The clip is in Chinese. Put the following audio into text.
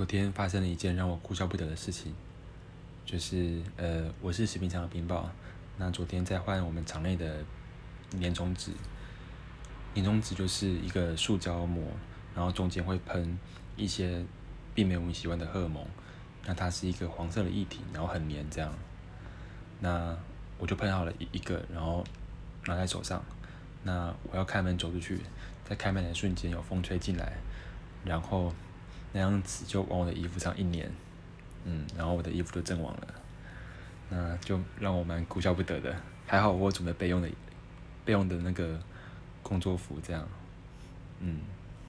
昨天发生了一件让我哭笑不得的事情，就是呃，我是食品厂的冰雹，那昨天在换我们厂内的粘中纸，粘中纸就是一个塑胶膜，然后中间会喷一些并没有我们喜欢的荷尔蒙，那它是一个黄色的液体，然后很黏这样，那我就喷好了一一个，然后拿在手上，那我要开门走出去，在开门的瞬间有风吹进来，然后。那样子就往我的衣服上一粘，嗯，然后我的衣服都阵亡了，那就让我蛮哭笑不得的。还好我准备备用的备用的那个工作服，这样，嗯。